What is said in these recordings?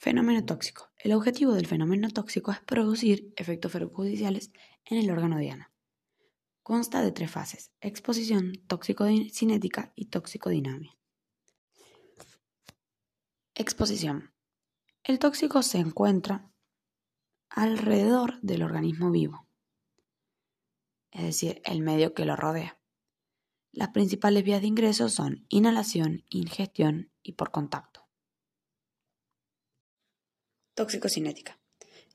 Fenómeno tóxico. El objetivo del fenómeno tóxico es producir efectos perjudiciales en el órgano diana. Consta de tres fases, exposición, tóxico-cinética y tóxico-dinamia. Exposición. El tóxico se encuentra alrededor del organismo vivo, es decir, el medio que lo rodea. Las principales vías de ingreso son inhalación, ingestión y por contacto. Tóxico-cinética.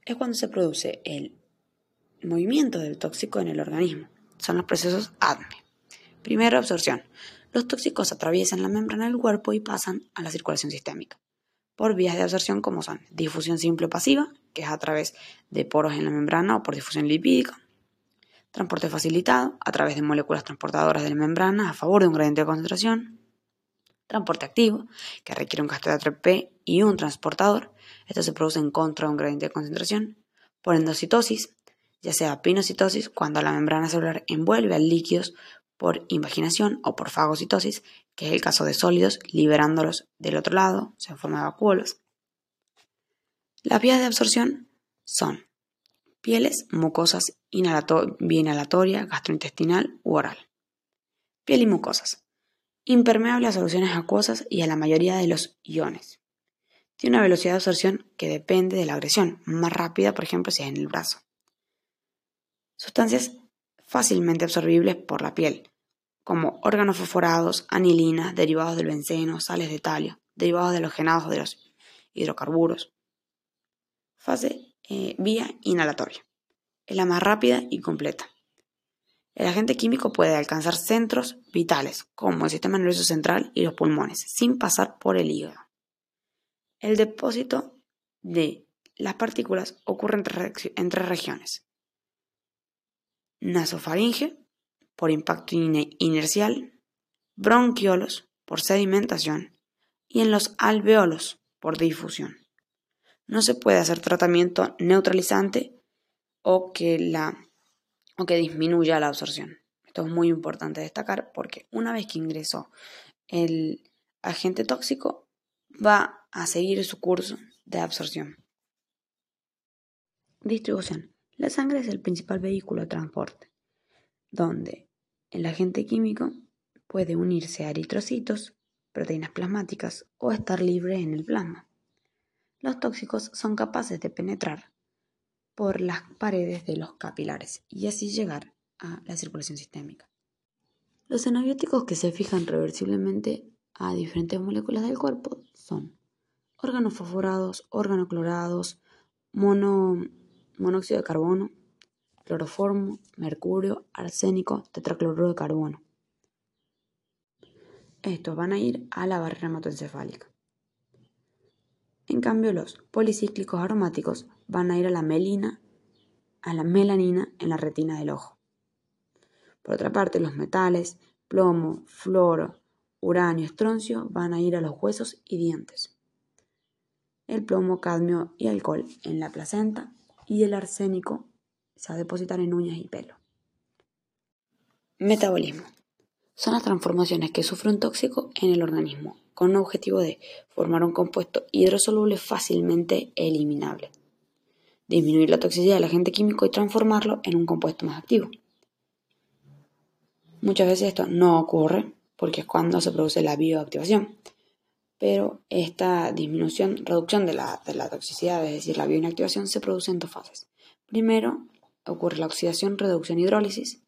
Es cuando se produce el movimiento del tóxico en el organismo. Son los procesos ADME. Primero, absorción. Los tóxicos atraviesan la membrana del cuerpo y pasan a la circulación sistémica por vías de absorción como son difusión simple o pasiva, que es a través de poros en la membrana o por difusión lipídica, transporte facilitado a través de moléculas transportadoras de la membrana a favor de un gradiente de concentración, transporte activo, que requiere un catéter P y un transportador, esto se produce en contra de un gradiente de concentración, por endocitosis, ya sea pinocitosis, cuando la membrana celular envuelve a líquidos por invaginación o por fagocitosis, que es el caso de sólidos, liberándolos del otro lado, se forma vacuolos. Las vías de absorción son pieles, mucosas, vía inhalatoria, gastrointestinal u oral. Piel y mucosas. Impermeable a soluciones acuosas y a la mayoría de los iones. Tiene una velocidad de absorción que depende de la agresión, más rápida, por ejemplo, si es en el brazo. Sustancias fácilmente absorbibles por la piel, como órganos fosforados, anilinas, derivados del benceno, sales de talio, derivados de los genados de los hidrocarburos. Fase eh, vía inhalatoria. Es la más rápida y completa. El agente químico puede alcanzar centros vitales, como el sistema nervioso central y los pulmones, sin pasar por el hígado. El depósito de las partículas ocurre en tres regiones. Nasofaringe, por impacto inercial, bronquiolos por sedimentación y en los alveolos por difusión. No se puede hacer tratamiento neutralizante o que, la, o que disminuya la absorción. Esto es muy importante destacar porque una vez que ingresó el agente tóxico va a seguir su curso de absorción. Distribución. La sangre es el principal vehículo de transporte donde el agente químico puede unirse a eritrocitos, proteínas plasmáticas o estar libre en el plasma. Los tóxicos son capaces de penetrar por las paredes de los capilares y así llegar a la circulación sistémica. Los anabióticos que se fijan reversiblemente a diferentes moléculas del cuerpo son órganos fosforados, órganos clorados, monóxido de carbono, cloroformo, mercurio, arsénico, tetracloruro de carbono. Estos van a ir a la barrera hematoencefálica. En cambio, los policíclicos aromáticos van a ir a la melina, a la melanina en la retina del ojo. Por otra parte, los metales, plomo, floro, uranio, estroncio van a ir a los huesos y dientes. El plomo, cadmio y alcohol en la placenta y el arsénico se va a depositar en uñas y pelo. Metabolismo. Son las transformaciones que sufre un tóxico en el organismo, con el objetivo de formar un compuesto hidrosoluble fácilmente eliminable, disminuir la toxicidad del agente químico y transformarlo en un compuesto más activo. Muchas veces esto no ocurre porque es cuando se produce la bioactivación, pero esta disminución, reducción de la, toxicidad, es decir, la bioinactivación, se produce en dos fases. Primero, ocurre la oxidación, reducción, hidrólisis,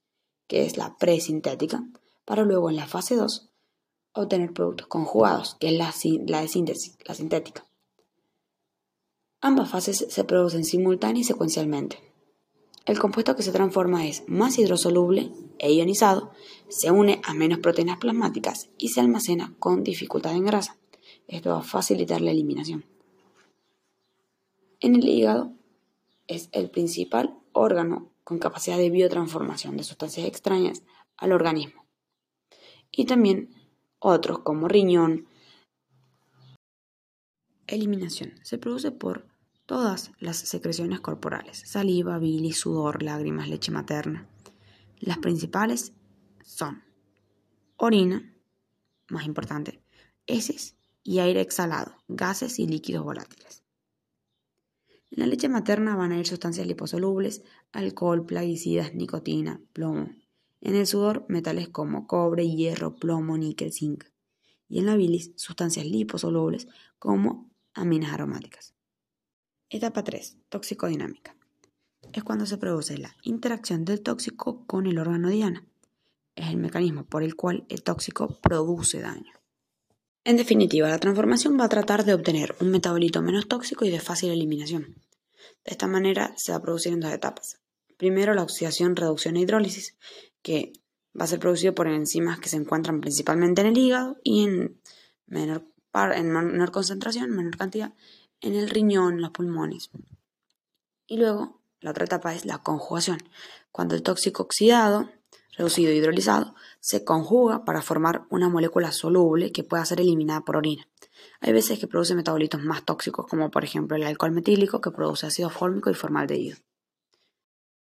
que es la presintética, para luego en la fase 2 obtener productos conjugados, que es la, la de síntesis, la sintética. Ambas fases se producen simultánea y secuencialmente. El compuesto que se transforma es más hidrosoluble e ionizado, se une a menos proteínas plasmáticas y se almacena con dificultad en grasa. Esto va a facilitar la eliminación. En el hígado es el principal órgano con capacidad de biotransformación de sustancias extrañas al organismo. Y también otros como riñón. Eliminación. Se produce por todas las secreciones corporales, saliva, bilis, sudor, lágrimas, leche materna. Las principales son orina, más importante, heces y aire exhalado, gases y líquidos volátiles. En la leche materna van a ir sustancias liposolubles, alcohol, plaguicidas, nicotina, plomo. En el sudor, metales como cobre, hierro, plomo, níquel, zinc. Y en la bilis, sustancias liposolubles como aminas aromáticas. Etapa 3. Toxicodinámica. Es cuando se produce la interacción del tóxico con el órgano diana. Es el mecanismo por el cual el tóxico produce daño. En definitiva, la transformación va a tratar de obtener un metabolito menos tóxico y de fácil eliminación. De esta manera se va a producir en dos etapas. Primero, la oxidación, reducción e hidrólisis, que va a ser producido por enzimas que se encuentran principalmente en el hígado y en menor, en menor concentración, menor cantidad, en el riñón, los pulmones. Y luego, la otra etapa es la conjugación, cuando el tóxico oxidado, reducido e hidrolizado, se conjuga para formar una molécula soluble que pueda ser eliminada por orina. Hay veces que produce metabolitos más tóxicos, como por ejemplo el alcohol metílico, que produce ácido fórmico y formaldehído.